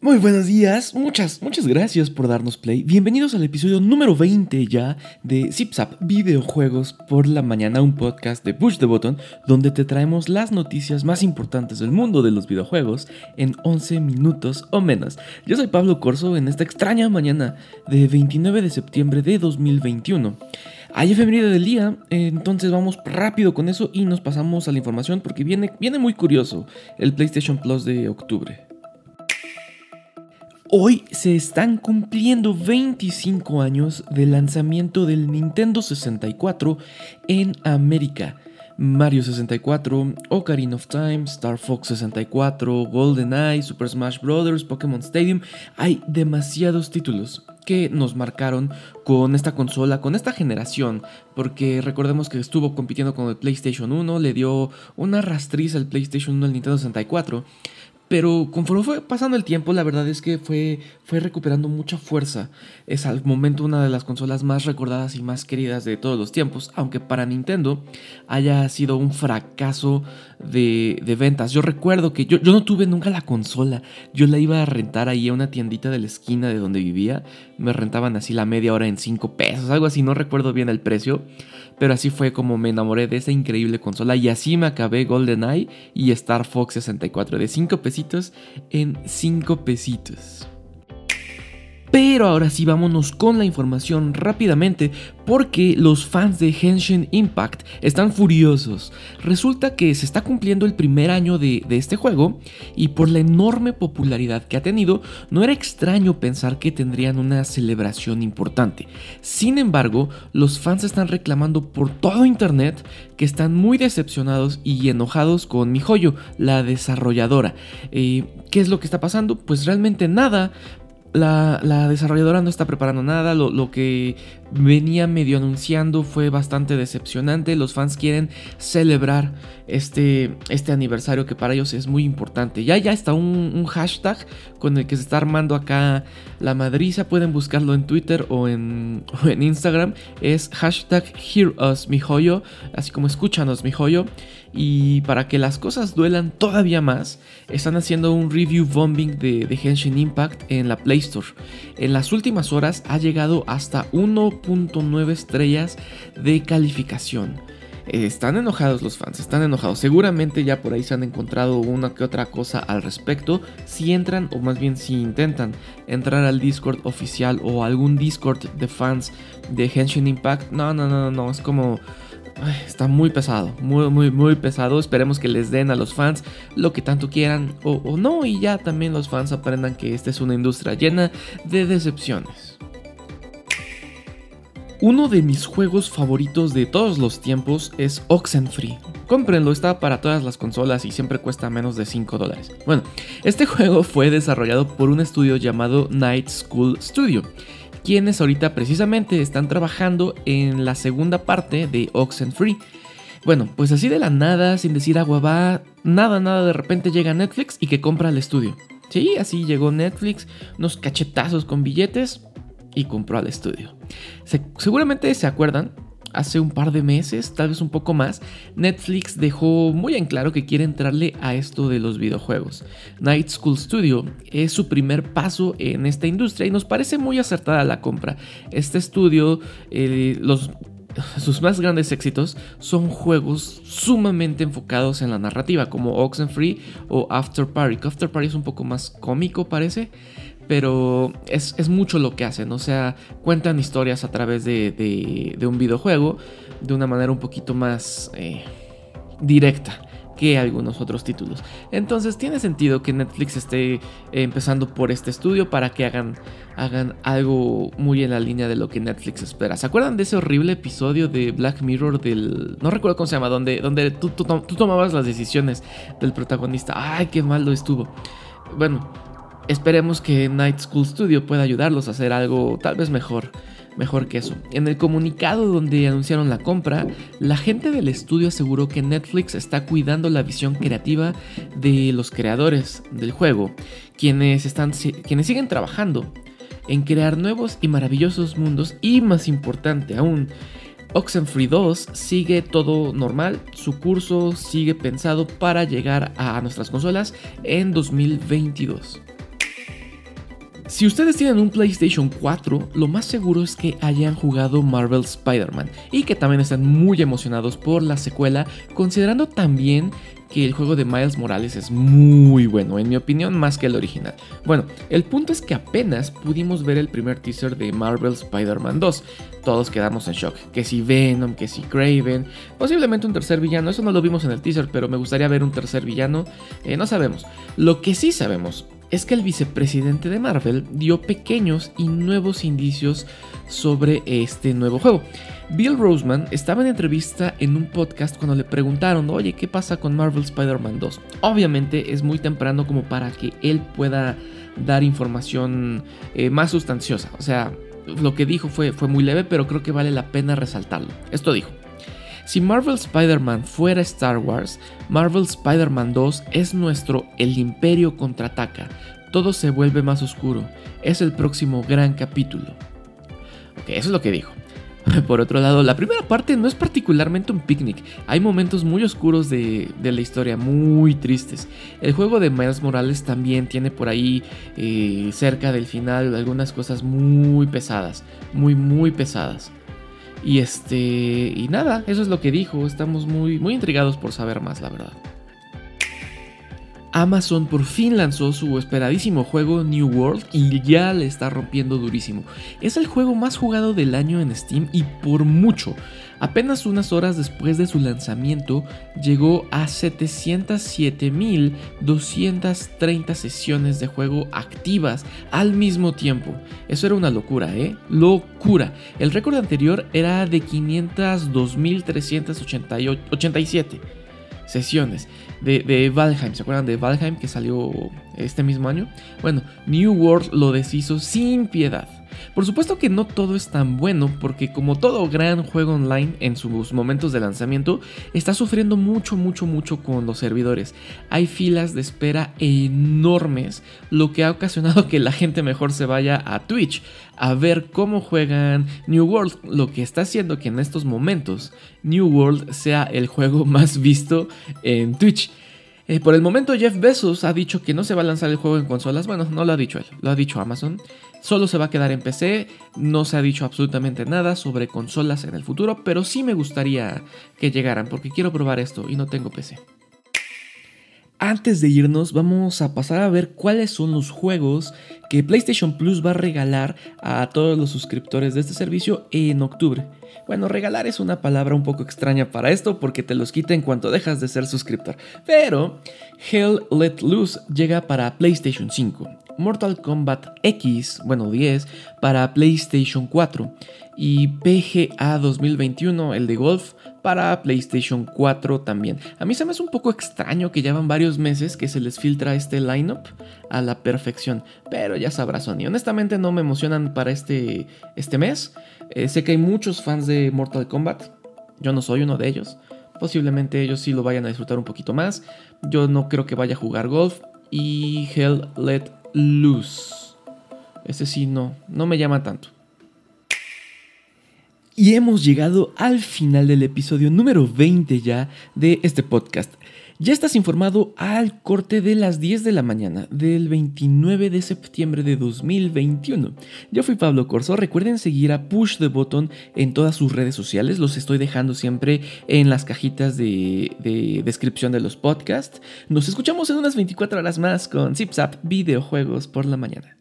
Muy buenos días, muchas, muchas gracias por darnos play. Bienvenidos al episodio número 20 ya de ZipZap Videojuegos por la mañana, un podcast de Push the Button donde te traemos las noticias más importantes del mundo de los videojuegos en 11 minutos o menos. Yo soy Pablo Corso en esta extraña mañana de 29 de septiembre de 2021. Hay efeméride del día, entonces vamos rápido con eso y nos pasamos a la información porque viene, viene muy curioso el PlayStation Plus de octubre. Hoy se están cumpliendo 25 años del lanzamiento del Nintendo 64 en América. Mario 64, Ocarina of Time, Star Fox 64, GoldenEye, Super Smash Bros., Pokémon Stadium. Hay demasiados títulos que nos marcaron con esta consola, con esta generación, porque recordemos que estuvo compitiendo con el PlayStation 1, le dio una rastriz al PlayStation 1 al Nintendo 64 pero conforme fue pasando el tiempo, la verdad es que fue, fue recuperando mucha fuerza. Es al momento una de las consolas más recordadas y más queridas de todos los tiempos, aunque para Nintendo haya sido un fracaso de, de ventas. Yo recuerdo que yo, yo, no tuve nunca la consola, yo la iba a rentar ahí a una tiendita de la esquina de donde vivía. Me rentaban así la media hora en 5 pesos, algo así, no recuerdo bien el precio. Pero así fue como me enamoré de esa increíble consola y así me acabé GoldenEye y Star Fox 64 de 5 pesitos en 5 pesitos. Pero ahora sí vámonos con la información rápidamente porque los fans de Henshin Impact están furiosos. Resulta que se está cumpliendo el primer año de, este juego y por la enorme popularidad que ha tenido no era extraño pensar que tendrían una celebración importante. Sin embargo, los fans están reclamando por todo internet que están muy decepcionados y enojados con MiHoYo, la desarrolladora. Eh, ¿Qué es lo que está pasando? Pues realmente nada la, desarrolladora no está preparando nada, lo, que venía medio anunciando fue bastante decepcionante, los fans quieren celebrar este, este aniversario que para ellos es muy importante. Ya, ya está un, hashtag con el que se está armando acá la madriza, pueden buscarlo en Twitter o en, Instagram, es hashtag Hear Us Mi Joyo, así como escúchanos Mi Joyo. Y para que las cosas duelan todavía más, están haciendo un review bombing de, de Henshin Impact en la Play Store. En las últimas horas ha llegado hasta 1.9 estrellas de calificación. Están enojados los fans, están enojados. Seguramente ya por ahí se han encontrado una que otra cosa al respecto. Si entran, o más bien si intentan entrar al Discord oficial o algún Discord de fans de Henshin Impact, no, no, no, no, es como está muy pesado, muy, muy, muy pesado. Esperemos que les den a los fans lo que tanto quieran o, no, y ya también los fans aprendan que esta es una industria llena de decepciones. Uno de mis juegos favoritos de todos los tiempos es Oxenfree. Cómprenlo, está para todas las consolas y siempre cuesta menos de 5 dólares. Bueno, este juego fue desarrollado por un estudio llamado Night School Studio quienes ahorita precisamente están trabajando en la segunda parte de Oxenfree. Bueno, pues así de la nada, sin decir agua va, nada, nada, de repente llega Netflix y que compra el estudio. Sí, así llegó Netflix, unos cachetazos con billetes y compró al estudio. seguramente se acuerdan hace un par de meses, tal vez un poco más, Netflix dejó muy en claro que quiere entrarle a esto de los videojuegos. Night School Studio es su primer paso en esta industria y nos parece muy acertada la compra. Este estudio, eh, los sus más grandes éxitos son juegos sumamente enfocados en la narrativa, como Oxenfree o After Party. After Party es un poco más cómico, parece pero es, mucho lo que hacen, o sea, cuentan historias a través de, un videojuego de una manera un poquito más eh, directa que algunos otros títulos. Entonces tiene sentido que Netflix esté empezando por este estudio para que hagan, hagan algo muy en la línea de lo que Netflix espera. ¿Se acuerdan de ese horrible episodio de Black Mirror del... no recuerdo cómo se llama, donde, donde tú, tú tomabas las decisiones del protagonista? ¡Ay, qué malo estuvo! Bueno, Esperemos que Night School Studio pueda ayudarlos a hacer algo tal vez mejor, mejor que eso. En el comunicado donde anunciaron la compra, la gente del estudio aseguró que Netflix está cuidando la visión creativa de los creadores del juego, quienes, están, quienes siguen trabajando en crear nuevos y maravillosos mundos y más importante aún, Oxenfree 2 sigue todo normal, su curso sigue pensado para llegar a nuestras consolas en 2022. Si ustedes tienen un PlayStation 4, lo más seguro es que hayan jugado Marvel Spider-Man y que también están muy emocionados por la secuela, considerando también que el juego de Miles Morales es muy bueno, en mi opinión, más que el original. Bueno, el punto es que apenas pudimos ver el primer teaser de Marvel Spider-Man 2. Todos quedamos en shock. Que si Venom, que si Craven, posiblemente un tercer villano. Eso no lo vimos en el teaser, pero me gustaría ver un tercer villano. Eh, no sabemos. Lo que sí sabemos es que el vicepresidente de Marvel dio pequeños y nuevos indicios sobre este nuevo juego. Bill Roseman estaba en entrevista en un podcast cuando le preguntaron, oye, ¿qué pasa con Marvel Spider-Man 2? Obviamente es muy temprano como para que él pueda dar información eh, más sustanciosa. O sea, lo que dijo fue, fue muy leve, pero creo que vale la pena resaltarlo. Esto dijo. Si Marvel Spider-Man fuera Star Wars, Marvel Spider-Man 2 es nuestro El Imperio contraataca. Todo se vuelve más oscuro. Es el próximo gran capítulo. Ok, eso es lo que dijo. Por otro lado, la primera parte no es particularmente un picnic. Hay momentos muy oscuros de, la historia, muy tristes. El juego de Miles Morales también tiene por ahí, eh, cerca del final, algunas cosas muy pesadas. Muy, muy pesadas. Y este. Y nada, eso es lo que dijo. Estamos muy, muy intrigados por saber más, la verdad. Amazon por fin lanzó su esperadísimo juego New World y ya le está rompiendo durísimo. Es el juego más jugado del año en Steam y por mucho. Apenas unas horas después de su lanzamiento llegó a 707.230 sesiones de juego activas al mismo tiempo. Eso era una locura, ¿eh? Locura. El récord anterior era de 502.387 sesiones de, Valheim. ¿Se acuerdan de Valheim que salió este mismo año? Bueno, New World lo deshizo sin piedad. Por supuesto que no todo es tan bueno porque como todo gran juego online en sus momentos de lanzamiento está sufriendo mucho mucho mucho con los servidores. Hay filas de espera enormes, lo que ha ocasionado que la gente mejor se vaya a Twitch a ver cómo juegan New World, lo que está haciendo que en estos momentos New World sea el juego más visto en Twitch. Eh, por el momento Jeff Bezos ha dicho que no se va a lanzar el juego en consolas. Bueno, no lo ha dicho él, lo ha dicho Amazon. Solo se va a quedar en PC. No se ha dicho absolutamente nada sobre consolas en el futuro, pero sí me gustaría que llegaran porque quiero probar esto y no tengo PC. Antes de irnos, vamos a pasar a ver cuáles son los juegos que PlayStation Plus va a regalar a todos los suscriptores de este servicio en octubre. Bueno, regalar es una palabra un poco extraña para esto porque te los quita en cuanto dejas de ser suscriptor. Pero Hell Let Loose llega para PlayStation 5, Mortal Kombat X, bueno 10, para PlayStation 4 y PGA 2021, el de golf, para PlayStation 4 también. A mí se me hace un poco extraño que llevan varios meses que se les filtra este lineup a la perfección, pero ya sabrá Sony. Honestamente no me emocionan para este, este mes. Eh, sé que hay muchos fans de Mortal Kombat, yo no soy uno de ellos. Posiblemente ellos sí lo vayan a disfrutar un poquito más. Yo no creo que vaya a jugar golf. Y Hell Let Loose. Ese sí no, no me llama tanto. Y hemos llegado al final del episodio número 20 ya de este podcast. Ya estás informado al corte de las 10 de la mañana del 29 de septiembre de 2021. Yo fui Pablo Corso. Recuerden seguir a Push the Button en todas sus redes sociales. Los estoy dejando siempre en las cajitas de, de descripción de los podcasts. Nos escuchamos en unas 24 horas más con ZipZap Videojuegos por la mañana.